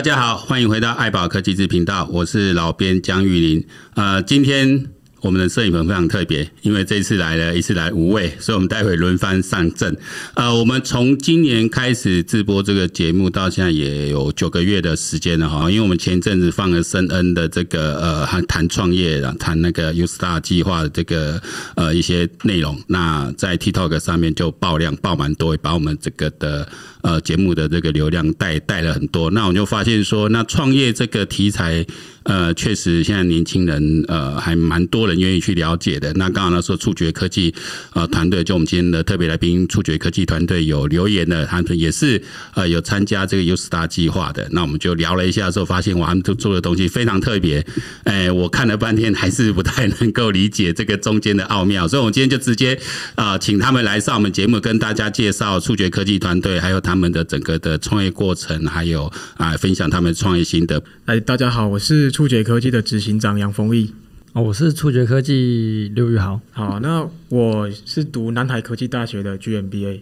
大家好，欢迎回到爱宝科技之频道，我是老编江玉林。呃，今天。我们的摄影棚非常特别，因为这次来了一次来五位，所以我们待会轮番上阵。呃，我们从今年开始直播这个节目到现在也有九个月的时间了哈，因为我们前一阵子放了申恩的这个呃谈创业，谈那个 Ustar 计划的这个呃一些内容，那在 TikTok 上面就爆量爆蛮多，把我们这个的呃节目的这个流量带带了很多。那我就发现说，那创业这个题材。呃，确实，现在年轻人呃还蛮多人愿意去了解的。那刚刚他说触觉科技呃团队，就我们今天的特别来宾，触觉科技团队有留言的，他们也是呃有参加这个 YouStar 计划的。那我们就聊了一下之后，发现哇，他们都做的东西非常特别。哎，我看了半天还是不太能够理解这个中间的奥妙，所以我们今天就直接啊、请他们来上我们节目，跟大家介绍触觉科技团队，还有他们的整个的创业过程，还有啊、分享他们创业心得。哎，大家好，我是。触觉科技的执行长杨丰毅，哦，我是触觉科技刘宇豪。好，那我是读南台科技大学的 GMBA，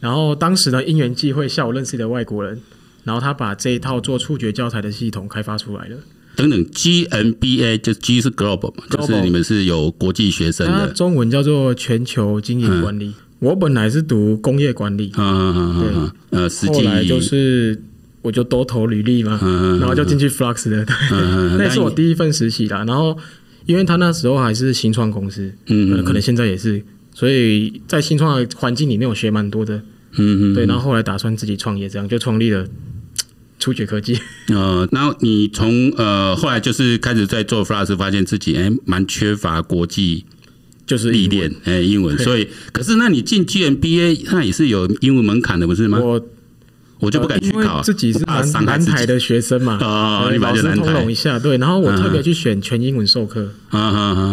然后当时呢，因缘际会下午认识的外国人，然后他把这一套做触觉教材的系统开发出来了。等等，GMBA 就 G 是 Global 嘛，就是你们是有国际学生的，中文叫做全球经营管理。嗯、我本来是读工业管理，嗯嗯嗯嗯，呃，实际后来就是。我就多投履历嘛，然后就进去 Flux 的，对，那是我第一份实习啦。然后，因为他那时候还是新创公司，嗯，可能现在也是，所以在新创的环境里面我学蛮多的，嗯嗯，对。然后后来打算自己创业，这样就创立了初觉科技。呃，然后你从呃后来就是开始在做 Flux，发现自己哎蛮缺乏国际就是历练，哎英文，所以可是那你进 GMBA 那也是有英文门槛的，不是吗？我。我就不敢去考，自己是南南台的学生嘛，哦，老师通融一下，对，然后我特别去选全英文授课，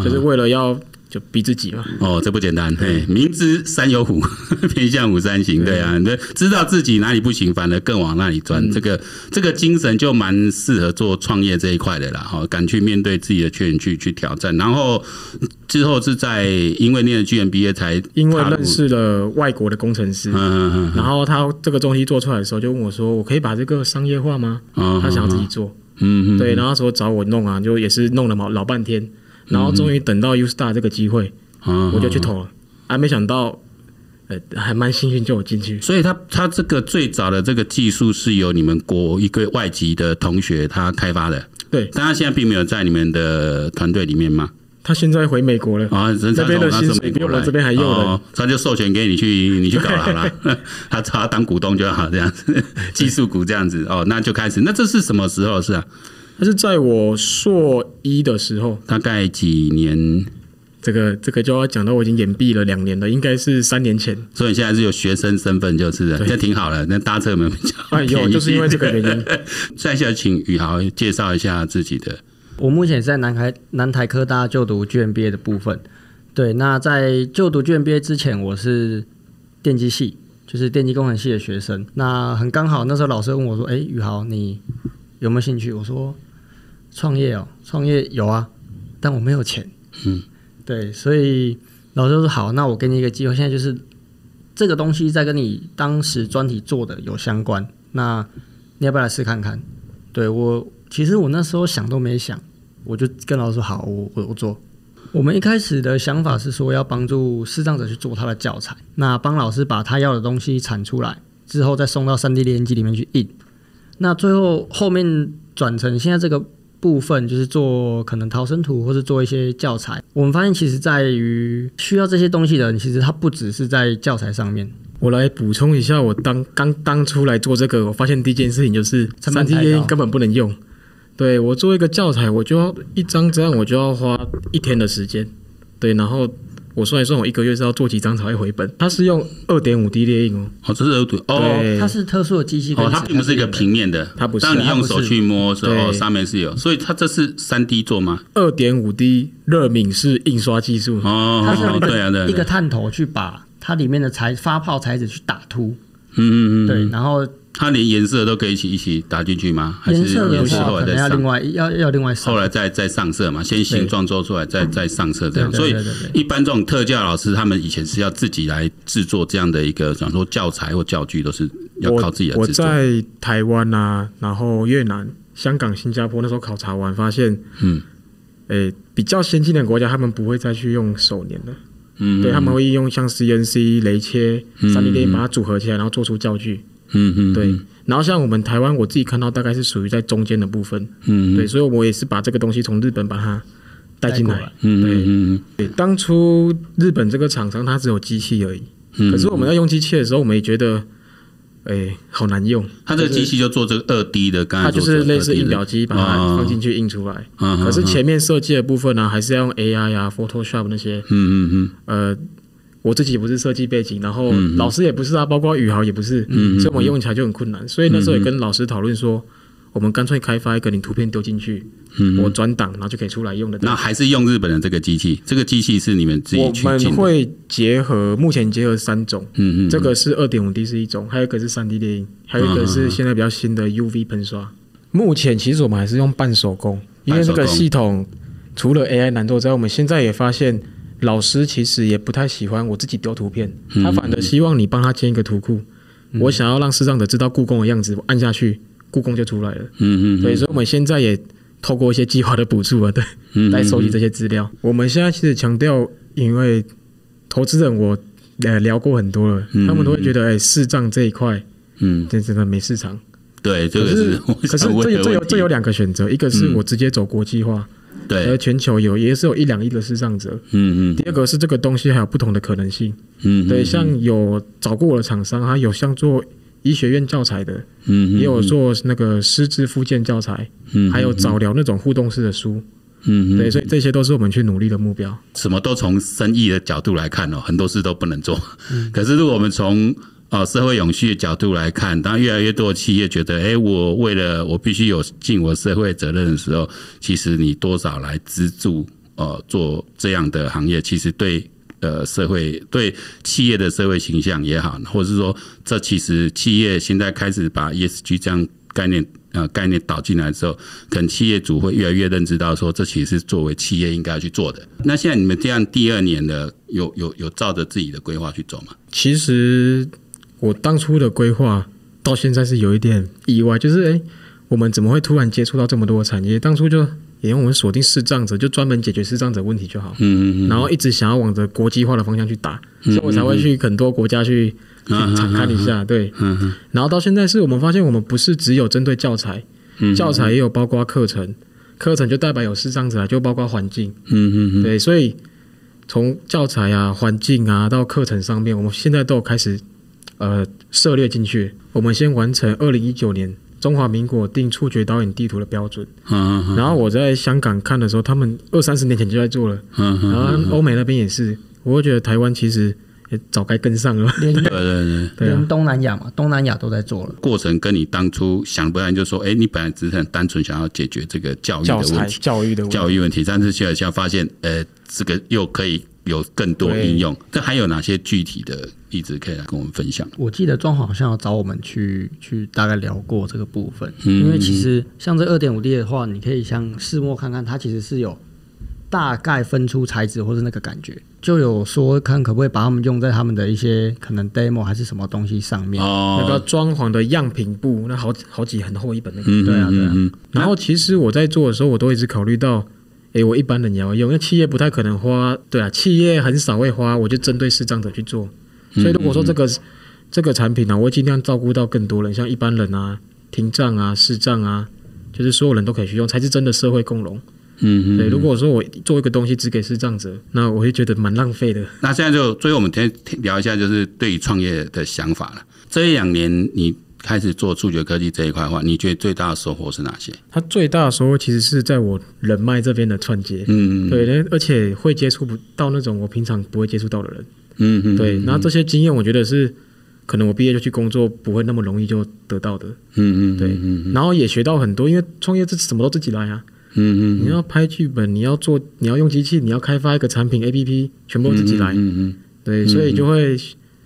就是为了要。就逼自己嘛。哦，这不简单。嘿，明知山有虎，偏向虎山行。对啊，你，知道自己哪里不行，反而更往那里钻。这个这个精神就蛮适合做创业这一块的啦。哈，敢去面对自己的缺点，去去挑战。然后之后是在因为念了 GMBA 才因为认识了外国的工程师。嗯嗯嗯。然后他这个东西做出来的时候，就问我说：“我可以把这个商业化吗？”他想要自己做。嗯嗯。对，然后说找我弄啊，就也是弄了老，老半天。然后终于等到 YouStar 这个机会，嗯、我就去投了，还、啊、没想到，呃，还蛮幸运就有进去。所以他他这个最早的这个技术是由你们国一个外籍的同学他开发的，对，但他现在并没有在你们的团队里面吗？他现在回美国了。啊，这边的薪水比我们这边还用的，他就授权给你去你去搞好了，他他当股东就好这样子，技术股这样子。哦，那就开始，那这是什么时候是啊？他是在我硕一的时候，大概几年？这个这个就要讲到我已经延毕了两年了，应该是三年前。所以你现在是有学生身份，就是了，这挺好的。那搭车有没有比较 便宜？有，就是因为这个原因。再下请宇豪介绍一下自己的。我目前是在南台南台科大就读 GMBA 的部分。对，那在就读 GMBA 之前，我是电机系，就是电机工程系的学生。那很刚好，那时候老师问我说：“哎，宇豪，你有没有兴趣？”我说。创业哦，创业有啊，但我没有钱。嗯，对，所以老师说好，那我给你一个机会。现在就是这个东西在跟你当时专题做的有相关，那你要不要来试看看？对，我其实我那时候想都没想，我就跟老师说好，我我我做。我们一开始的想法是说要帮助视障者去做他的教材，那帮老师把他要的东西产出来之后，再送到三 D 列印机里面去印。那最后后面转成现在这个。部分就是做可能逃生图，或者做一些教材。我们发现，其实在于需要这些东西的人，其实他不只是在教材上面。我来补充一下，我当刚当初来做这个，我发现第一件事情就是三 D 列印根本不能用。对，我做一个教材，我就要一张这样，我就要花一天的时间。对，然后。我算一算，我一个月是要做几张才会回本？它是用二点五 D 列印哦。哦，这是二点哦，它是特殊的机器。哦，它并不是一个平面的，它不是。当你用手去摸的时候，上面是有，所以它这是三 D 做吗？二点五 D 热敏式印刷技术。哦，它是对啊，对。一个探头去把它里面的材发泡材质去打凸。嗯嗯嗯。对，然后。它连颜色都可以一起一起打进去吗？还是颜色后来再上？要另外要要另外上。后来再再上色嘛，先形状做出来，再再上色这样。所以一般这种特教老师，他们以前是要自己来制作这样的一个，讲说教材或教具都是要靠自己来制作。我在台湾啊，然后越南、香港、新加坡那时候考察完，发现，嗯，诶、欸，比较先进的国家，他们不会再去用手黏了。嗯，对，他们会用像 CNC 雷切、三 D 打印把它组合起来，然后做出教具。嗯嗯，对。然后像我们台湾，我自己看到大概是属于在中间的部分。嗯，对，所以我也是把这个东西从日本把它带进来。嗯对嗯对，当初日本这个厂商它只有机器而已。嗯，可是我们在用机器的时候，我们也觉得。哎、欸，好难用！它这个机器就做这个二 D 的，刚才它就是类似印表机，把它放进去印出来。嗯、可是前面设计的部分呢、啊，还是要用 AI 啊、Photoshop 那些。嗯嗯嗯。呃，我自己不是设计背景，然后老师也不是啊，包括宇豪也不是，嗯、所以我们用起来就很困难。所以那时候也跟老师讨论说。我们干脆开发一个，你图片丢进去，嗯、我转档，然后就可以出来用的。那还是用日本的这个机器，这个机器是你们自己去。我们会结合，目前结合三种，嗯嗯，这个是二点五 D 是一种，还有一个是三 D 列印，还有一个是现在比较新的 UV 喷刷。目前其实我们还是用半手工，因为这个系统除了 AI 难度之外，我们现在也发现老师其实也不太喜欢我自己丢图片，他反而希望你帮他建一个图库。我想要让视障者知道故宫的样子，我按下去。故宫就出来了，嗯嗯，对，所以我们现在也透过一些计划的补助啊，对，来收集这些资料。我们现在其实强调，因为投资人我呃聊过很多了，他们都会觉得，哎，视障这一块，嗯，这真的没市场。对，这个是，可是这有这有这有两个选择，一个是我直接走国际化，对，而全球有也是有一两亿的视障者，嗯嗯。第二个是这个东西还有不同的可能性，嗯，对，像有找过我的厂商，他有像做。医学院教材的，嗯，也有做那个师资复健教材，嗯，还有早疗那种互动式的书，嗯，对，所以这些都是我们去努力的目标。什么都从生意的角度来看哦，很多事都不能做。可是如果我们从哦社会永续的角度来看，当越来越多的企业觉得，哎，我为了我必须有尽我社会责任的时候，其实你多少来资助呃做这样的行业，其实对。呃，社会对企业的社会形象也好，或者是说，这其实企业现在开始把 ESG 这样概念呃概念导进来之后，可能企业主会越来越认知到说，这其实是作为企业应该要去做的。那现在你们这样第二年的，有有有照着自己的规划去走吗？其实我当初的规划到现在是有一点意外，就是哎、欸，我们怎么会突然接触到这么多的产业？当初就。因为我们锁定视障者，就专门解决视障者问题就好。嗯嗯，然后一直想要往着国际化的方向去打，所以我才会去很多国家去去看一下。对，嗯然后到现在是我们发现，我们不是只有针对教材，教材也有包括课程，课程就代表有视障者，就包括环境。嗯嗯嗯，对，所以从教材啊、环境啊到课程上面，我们现在都有开始呃涉猎进去。我们先完成二零一九年。中华民国定触觉导演地图的标准，嗯嗯然后我在香港看的时候，他们二三十年前就在做了，嗯嗯然后欧美那边也是，我会觉得台湾其实也早该跟上了。对对对，连东南亚嘛，东南亚都在做了。过程跟你当初想不然，就说，哎，你本来只是很单纯想要解决这个教育的问题，教育的教育问题，但是现在现在发现，呃，这个又可以。有更多应用，这还有哪些具体的例子可以来跟我们分享？我记得装潢好像有找我们去去大概聊过这个部分，嗯、因为其实像这二点五 D 的话，你可以像试摸看看，它其实是有大概分出材质或是那个感觉，就有说看可不可以把它们用在他们的一些可能 demo 还是什么东西上面。哦，那个装潢的样品布，那好好几很厚一本那个，嗯、对啊对啊。嗯、然后其实我在做的时候，我都一直考虑到。哎，我一般人也要用，因为企业不太可能花，对啊，企业很少会花，我就针对视障者去做。所以如果说这个这个产品呢、啊，我会尽量照顾到更多人，像一般人啊、听障啊、视障啊，就是所有人都可以去用，才是真的社会共融。嗯嗯。对，如果说我做一个东西只给视障者，那我会觉得蛮浪费的。那现在就，最后我们天聊一下，就是对于创业的想法了。这一两年你。开始做触觉科技这一块的话，你觉得最大的收获是哪些？它最大的收获其实是在我人脉这边的串接，嗯嗯，对，而且会接触不到那种我平常不会接触到的人，嗯嗯，对，然后这些经验我觉得是可能我毕业就去工作不会那么容易就得到的，嗯嗯，对，然后也学到很多，因为创业这什么都自己来啊，嗯嗯，你要拍剧本，你要做，你要用机器，你要开发一个产品 APP，全部自己来，嗯嗯，对，所以就会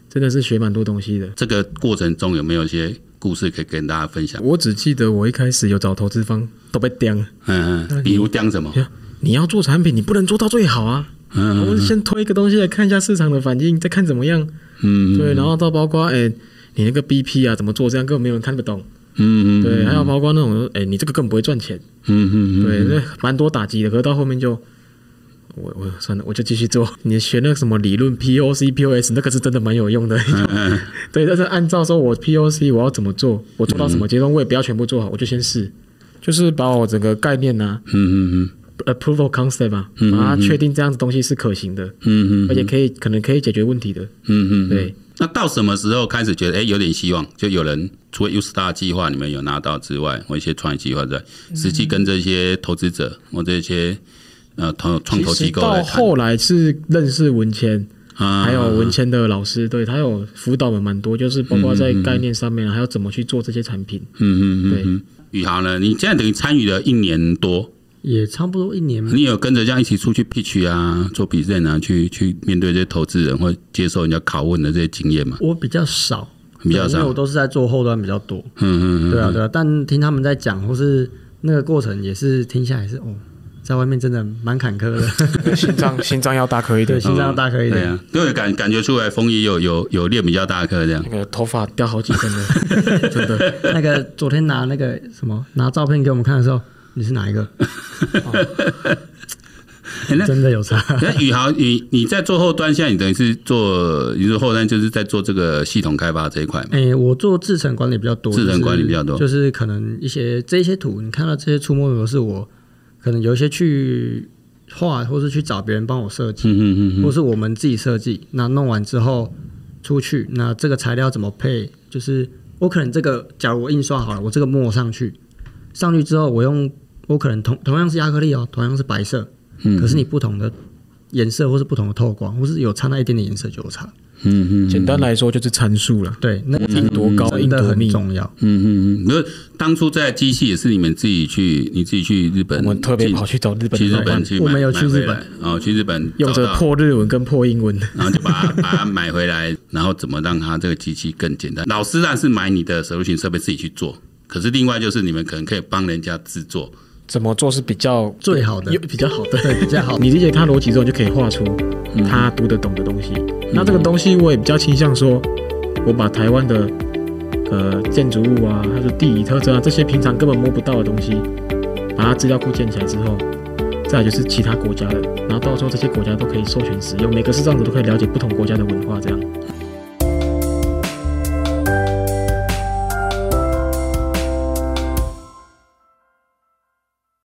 真的是学蛮多东西的。这个过程中有没有一些？故事可以跟大家分享。我只记得我一开始有找投资方都被刁。嗯嗯，比如刁什么？你要做产品，你不能做到最好啊。嗯，我们先推一个东西来看一下市场的反应，再看怎么样。嗯，对。然后到包括哎、欸，你那个 BP 啊怎么做，这样根本没有人看得懂。嗯嗯，对，还有包括那种，哎、欸，你这个根本不会赚钱。嗯嗯嗯，对，那蛮多打击的。可是到后面就，我我算了，我就继续做。你学那个什么理论 POC POS，那个是真的蛮有用的。嗯嗯，对，但是按照说我 POC 我要怎么做，我做到什么阶段，我也不要全部做好，我就先试，就是把我整个概念呢、啊，嗯嗯嗯，approval concept 嘛，把它确定这样子东西是可行的，嗯嗯，而且可以可能可以解决问题的，嗯嗯，对。那到什么时候开始觉得哎、欸、有点希望？就有人除了 U Star 计划你们有拿到之外，或一些创业计划在实际跟这些投资者或这些呃投创投机构。到后来是认识文谦，还有文谦的老师，对他有辅导的蛮多，就是包括在概念上面，还有怎么去做这些产品。嗯嗯嗯。宇豪呢？你现在等于参与了一年多。也差不多一年。你有跟着这样一起出去 pitch 啊，做 present 啊，去去面对这些投资人或接受人家拷问的这些经验吗？我比较少，比较少，因为我都是在做后端比较多。嗯嗯嗯，对啊对啊。但听他们在讲，或是那个过程，也是听下来是哦，在外面真的蛮坎坷的，心脏心脏要大颗一点，对，心脏要大颗一点。对啊，因为感感觉出来，风衣有有有练比较大颗这样，那个头发掉好几根的，真的。那个昨天拿那个什么拿照片给我们看的时候。你是哪一个？真的有差。那宇豪，你你在做后端，现在你等于是做，你说后端就是在做这个系统开发这一块。哎、欸，我做制程管理比较多，制程管理比较多，就是可能一些这些图，你看到这些触摸图是我可能有一些去画，或是去找别人帮我设计，嗯嗯嗯，或是我们自己设计。那弄完之后出去，那这个材料怎么配？就是我可能这个，假如我印刷好了，我这个墨上去，上去之后我用。我可能同同样是亚克力哦，同样是白色，嗯，可是你不同的颜色或是不同的透光，或是有差那一点点颜色就有差。嗯嗯，简单来说就是参数了。对，那印多高，印多密重要。嗯嗯嗯，那当初在机器也是你们自己去，你自己去日本，我们特别跑去找日本，去日本去，我们有去日本，然后去日本用着破日文跟破英文，然后就把它把它买回来，然后怎么让它这个机器更简单？老师当然是买你的 solution 设备自己去做，可是另外就是你们可能可以帮人家制作。怎么做是比较最好的，比较好的，对，比较好。你理解他逻辑之后，就可以画出他读得懂的东西。嗯、那这个东西我也比较倾向说，我把台湾的呃建筑物啊，它的地理特征啊，这些平常根本摸不到的东西，把它资料库建起来之后，再就是其他国家的，然后到时候这些国家都可以授权使用，每个视障者都可以了解不同国家的文化，这样。